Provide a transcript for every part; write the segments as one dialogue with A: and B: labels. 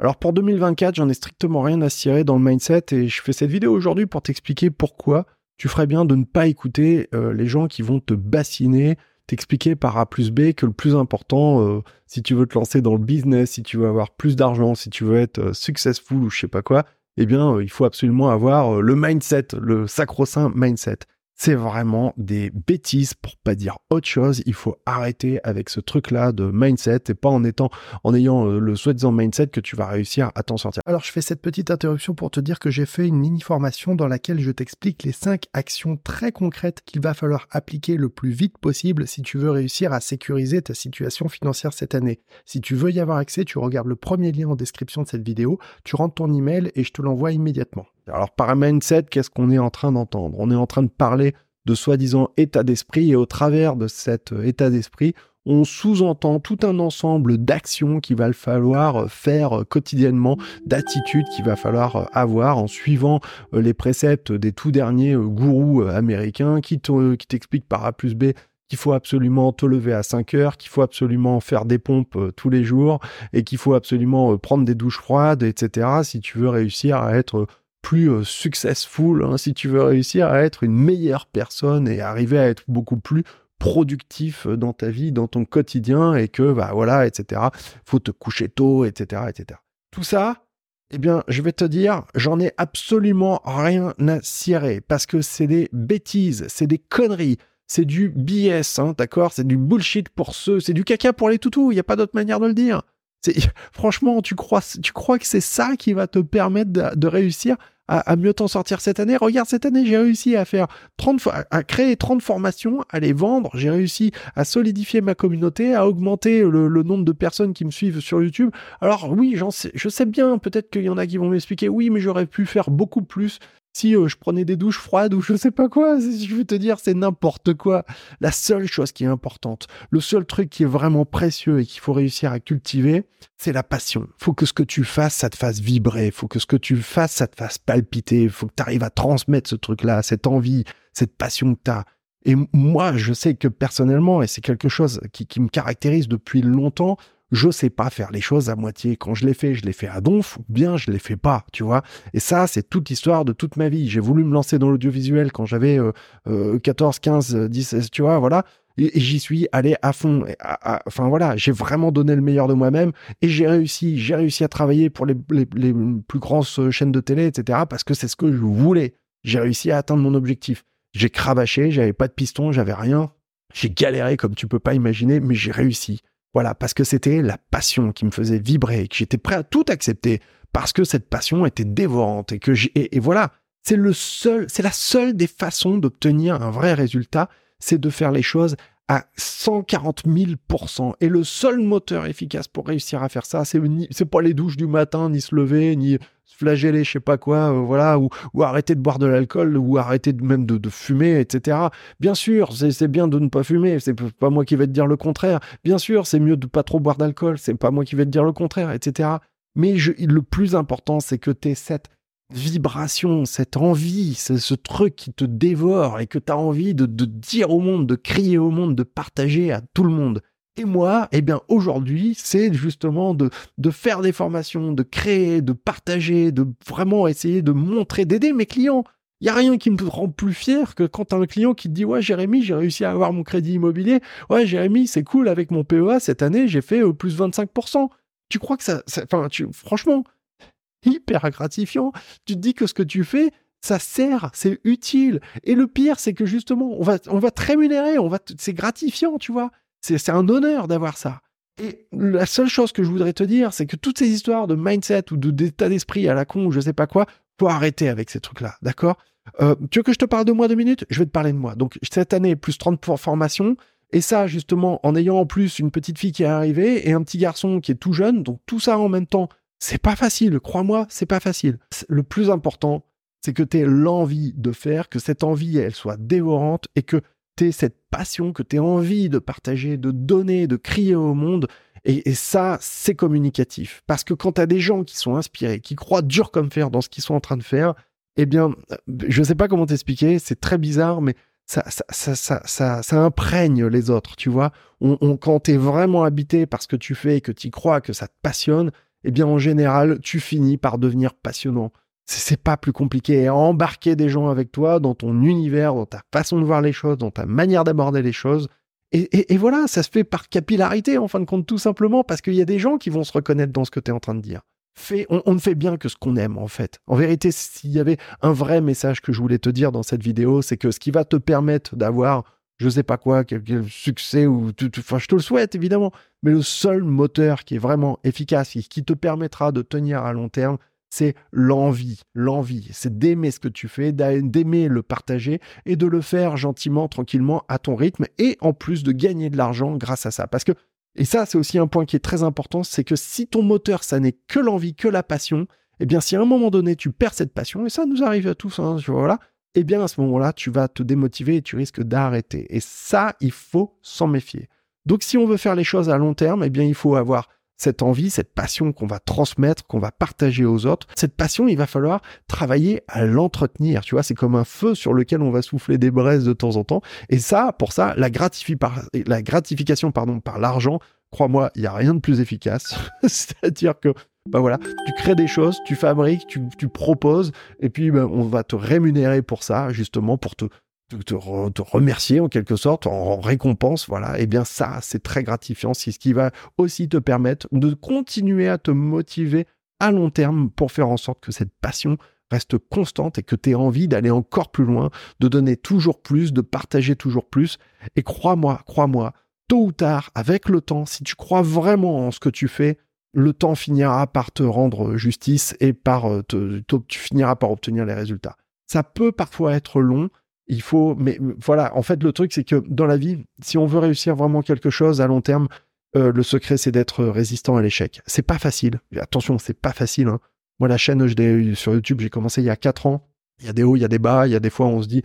A: Alors pour 2024, j'en ai strictement rien à cirer dans le mindset et je fais cette vidéo aujourd'hui pour t'expliquer pourquoi tu ferais bien de ne pas écouter euh, les gens qui vont te bassiner, t'expliquer par A plus B que le plus important, euh, si tu veux te lancer dans le business, si tu veux avoir plus d'argent, si tu veux être euh, successful ou je sais pas quoi, eh bien, il faut absolument avoir le mindset, le sacro-saint mindset c'est vraiment des bêtises pour pas dire autre chose. Il faut arrêter avec ce truc-là de mindset et pas en étant, en ayant euh, le soi-disant mindset que tu vas réussir à t'en sortir. Alors, je fais cette petite interruption pour te dire que j'ai fait une mini formation dans laquelle je t'explique les cinq actions très concrètes qu'il va falloir appliquer le plus vite possible si tu veux réussir à sécuriser ta situation financière cette année. Si tu veux y avoir accès, tu regardes le premier lien en description de cette vidéo, tu rentres ton email et je te l'envoie immédiatement. Alors par mindset, qu'est-ce qu'on est en train d'entendre? On est en train de parler de soi-disant état d'esprit et au travers de cet euh, état d'esprit, on sous-entend tout un ensemble d'actions qu'il va falloir euh, faire euh, quotidiennement, d'attitudes qu'il va falloir avoir en suivant les préceptes des tout derniers gourous américains qui t'expliquent par A plus B qu'il faut absolument te lever à 5 heures, qu'il faut absolument faire des pompes tous les jours et qu'il faut absolument prendre des douches froides, etc. si tu veux réussir à être plus euh, successful, hein, si tu veux réussir à être une meilleure personne et arriver à être beaucoup plus productif euh, dans ta vie, dans ton quotidien, et que, bah voilà, etc. Faut te coucher tôt, etc., etc. Tout ça, eh bien, je vais te dire, j'en ai absolument rien à cirer, parce que c'est des bêtises, c'est des conneries, c'est du BS, hein, d'accord C'est du bullshit pour ceux, c'est du caca pour les toutous, il n'y a pas d'autre manière de le dire. Franchement, tu crois, tu crois que c'est ça qui va te permettre de, réussir à, mieux t'en sortir cette année? Regarde, cette année, j'ai réussi à faire 30, à créer 30 formations, à les vendre. J'ai réussi à solidifier ma communauté, à augmenter le, nombre de personnes qui me suivent sur YouTube. Alors oui, j'en sais, je sais bien, peut-être qu'il y en a qui vont m'expliquer, oui, mais j'aurais pu faire beaucoup plus si euh, je prenais des douches froides ou je sais pas quoi, je veux te dire, c'est n'importe quoi. La seule chose qui est importante, le seul truc qui est vraiment précieux et qu'il faut réussir à cultiver, c'est la passion. Faut que ce que tu fasses, ça te fasse vibrer. Faut que ce que tu fasses, ça te fasse palpiter. Faut que tu arrives à transmettre ce truc-là, cette envie, cette passion que tu as. Et moi, je sais que personnellement, et c'est quelque chose qui, qui me caractérise depuis longtemps, je sais pas faire les choses à moitié. Quand je les fais, je les fais à donf, ou bien je les fais pas, tu vois. Et ça, c'est toute l'histoire de toute ma vie. J'ai voulu me lancer dans l'audiovisuel quand j'avais 14, 15, 16, tu vois, voilà. Et, j'y suis allé à fond. enfin voilà, j'ai vraiment donné le meilleur de moi-même et j'ai réussi. J'ai réussi à travailler pour les, les, plus grandes chaînes de télé, etc. Parce que c'est ce que je voulais. J'ai réussi à atteindre mon objectif. J'ai cravaché, j'avais pas de piston, j'avais rien. J'ai galéré comme tu peux pas imaginer, mais j'ai réussi. Voilà, parce que c'était la passion qui me faisait vibrer, que j'étais prêt à tout accepter, parce que cette passion était dévorante et que j'ai, et, voilà, c'est le seul, c'est la seule des façons d'obtenir un vrai résultat, c'est de faire les choses à 140 000% Et le seul moteur efficace pour réussir à faire ça, c'est, c'est pas les douches du matin, ni se lever, ni flageller, je sais pas quoi, euh, voilà, ou, ou, arrêter de boire de l'alcool, ou arrêter de, même de, fumer, etc. Bien sûr, c'est bien de ne pas fumer, c'est pas moi qui vais te dire le contraire. Bien sûr, c'est mieux de pas trop boire d'alcool, c'est pas moi qui vais te dire le contraire, etc. Mais le plus important, c'est que tu aies cette vibration, cette envie, c'est ce truc qui te dévore et que tu as envie de, dire au monde, de crier au monde, de partager à tout le monde. Et moi, eh bien, aujourd'hui, c'est justement de, faire des formations, de créer, de partager, de vraiment essayer de montrer, d'aider mes clients. Il n'y a rien qui me rend plus fier que quand as un client qui te dit Ouais, Jérémy, j'ai réussi à avoir mon crédit immobilier. Ouais, Jérémy, c'est cool, avec mon PEA, cette année, j'ai fait euh, plus 25%. Tu crois que ça. Enfin, franchement, hyper gratifiant. Tu te dis que ce que tu fais, ça sert, c'est utile. Et le pire, c'est que justement, on va, on va te rémunérer, on va c'est gratifiant, tu vois. C'est un honneur d'avoir ça. Et la seule chose que je voudrais te dire, c'est que toutes ces histoires de mindset ou d'état d'esprit à la con ou je sais pas quoi, faut arrêter avec ces trucs-là, d'accord? Euh, Tu veux que je te parle de moi deux minutes? Je vais te parler de moi. Donc cette année, plus 30 pour formation. Et ça, justement, en ayant en plus une petite fille qui est arrivée et un petit garçon qui est tout jeune. Donc tout ça en même temps, c'est pas facile. Crois-moi, c'est pas facile. Le plus important, c'est que tu l'envie de faire, que cette envie, elle soit dévorante et que cette passion, que tu envie de partager, de donner, de crier au monde. Et, ça, c'est communicatif. Parce que quand tu as des gens qui sont inspirés, qui croient dur comme fer dans ce qu'ils sont en train de faire, eh bien, je ne sais pas comment t'expliquer, c'est très bizarre, mais ça, ça, ça, ça, imprègne les autres, tu vois. On, quand tu es vraiment habité par ce que tu fais et que tu crois, que ça te passionne, eh bien en général, tu finis par devenir passionnant. C'est pas plus compliqué à embarquer des gens avec toi dans ton univers, dans ta façon de voir les choses, dans ta manière d'aborder les choses. Et, voilà, ça se fait par capillarité en fin de compte, tout simplement parce qu'il y a des gens qui vont se reconnaître dans ce que tu es en train de dire. on, on, ne fait bien que ce qu'on aime en fait. En vérité, s'il y avait un vrai message que je voulais te dire dans cette vidéo, c'est que ce qui va te permettre d'avoir je sais pas quoi, quel, succès ou enfin je te le souhaite évidemment, mais le seul moteur qui est vraiment efficace qui te permettra de tenir à long terme, c'est l'envie, l'envie, c'est d'aimer ce que tu fais, d'aimer le partager et de le faire gentiment, tranquillement, à ton rythme et en plus de gagner de l'argent grâce à ça. Parce que, et ça c'est aussi un point qui est très important, c'est que si ton moteur, ça n'est que l'envie, que la passion, eh bien si à un moment donné tu perds cette passion, et ça nous arrive à tous, hein, voilà, eh bien à ce moment-là, tu vas te démotiver et tu risques d'arrêter. Et ça, il faut s'en méfier. Donc si on veut faire les choses à long terme, eh bien il faut avoir cette envie, cette passion qu'on va transmettre, qu'on va partager aux autres. Cette passion, il va falloir travailler à l'entretenir. Tu vois, c'est comme un feu sur lequel on va souffler des braises de temps en temps. Et ça, pour ça, la, la gratification pardon, par l'argent, crois-moi, il n'y a rien de plus efficace. C'est-à-dire que bah voilà, tu crées des choses, tu fabriques, tu, proposes, et puis bah, on va te rémunérer pour ça, justement, pour te, te, remercier en quelque sorte, en récompense, voilà. Et eh bien ça, c'est très gratifiant, c'est ce qui va aussi te permettre de continuer à te motiver à long terme pour faire en sorte que cette passion reste constante et que tu aies envie d'aller encore plus loin, de donner toujours plus, de partager toujours plus. Et crois-moi, crois-moi, tôt ou tard, avec le temps, si tu crois vraiment en ce que tu fais, le temps finira par te rendre justice et par euh, te, tu finiras par obtenir les résultats. Ça peut parfois être long, il faut, mais voilà, en fait, le truc, c'est que dans la vie, si on veut réussir vraiment quelque chose à long terme, euh, le secret, c'est d'être résistant à l'échec. C'est pas facile. Attention, c'est pas facile. Hein. Moi, la chaîne sur YouTube, j'ai commencé il y a 4 ans. Il y a des hauts, il y a des bas. Il y a des fois, on se dit,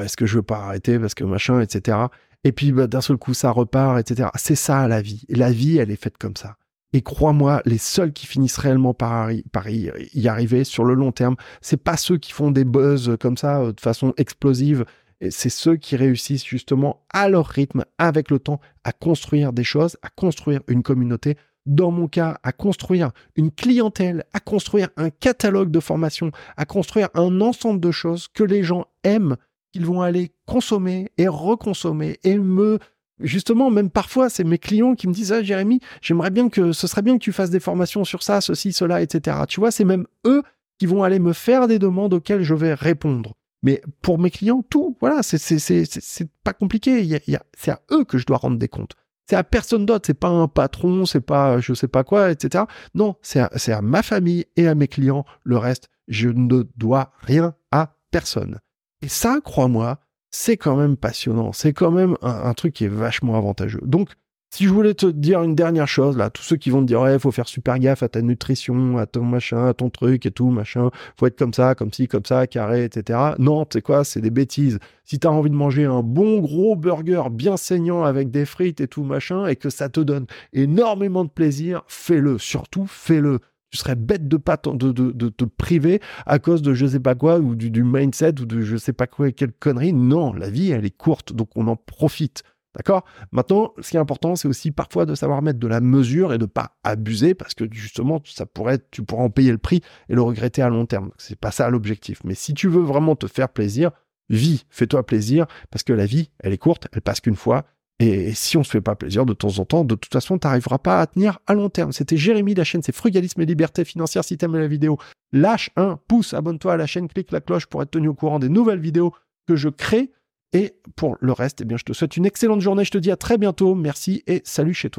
A: est-ce que je veux pas arrêter parce que machin, etc. Et puis, bah, d'un seul coup, ça repart, etc. C'est ça, la vie. La vie, elle est faite comme ça. Et crois-moi, les seuls qui finissent réellement par, y arriver sur le long terme, c'est pas ceux qui font des buzz comme ça euh, de façon explosive. C'est ceux qui réussissent justement à leur rythme, avec le temps, à construire des choses, à construire une communauté. Dans mon cas, à construire une clientèle, à construire un catalogue de formation, à construire un ensemble de choses que les gens aiment, qu'ils vont aller consommer et reconsommer et me Justement, même parfois, c'est mes clients qui me disent Ah, Jérémy, j'aimerais bien que ce serait bien que tu fasses des formations sur ça, ceci, cela, etc. Tu vois, c'est même eux qui vont aller me faire des demandes auxquelles je vais répondre. Mais pour mes clients, tout, voilà, c'est pas compliqué. c'est à eux que je dois rendre des comptes. C'est à personne d'autre. C'est pas un patron, c'est pas je sais pas quoi, etc. Non, c'est à, à ma famille et à mes clients. Le reste, je ne dois rien à personne. Et ça, crois-moi, c'est quand même passionnant. C'est quand même un, truc qui est vachement avantageux. Donc, si je voulais te dire une dernière chose, là, tous ceux qui vont te dire, ouais, faut faire super gaffe à ta nutrition, à ton machin, à ton truc et tout, machin, faut être comme ça, comme ci, comme ça, carré, etc. Non, tu sais quoi, c'est des bêtises. Si tu as envie de manger un bon gros burger bien saignant avec des frites et tout, machin, et que ça te donne énormément de plaisir, fais-le. Surtout, fais-le. Tu serais bête de pas de, te priver à cause de je sais pas quoi ou du, mindset ou de je sais pas quoi quelle connerie. Non, la vie elle est courte donc on en profite. D'accord? Maintenant, ce qui est important, c'est aussi parfois de savoir mettre de la mesure et de pas abuser parce que justement, ça pourrait, tu pourras en payer le prix et le regretter à long terme. C'est pas ça l'objectif. Mais si tu veux vraiment te faire plaisir, vis, fais-toi plaisir parce que la vie, elle est courte, elle passe qu'une fois et si on se fait pas plaisir de temps en temps, de toute façon, tu n'arriveras pas à tenir à long terme. C'était Jérémy, la chaîne, c'est Frugalisme et Liberté Financière. Si t'aimes la vidéo, lâche un pouce, abonne-toi à la chaîne, clique la cloche pour être tenu au courant des nouvelles vidéos que je crée. Et pour le reste, eh bien, je te souhaite une excellente journée. Je te dis à très bientôt. Merci et salut chez toi.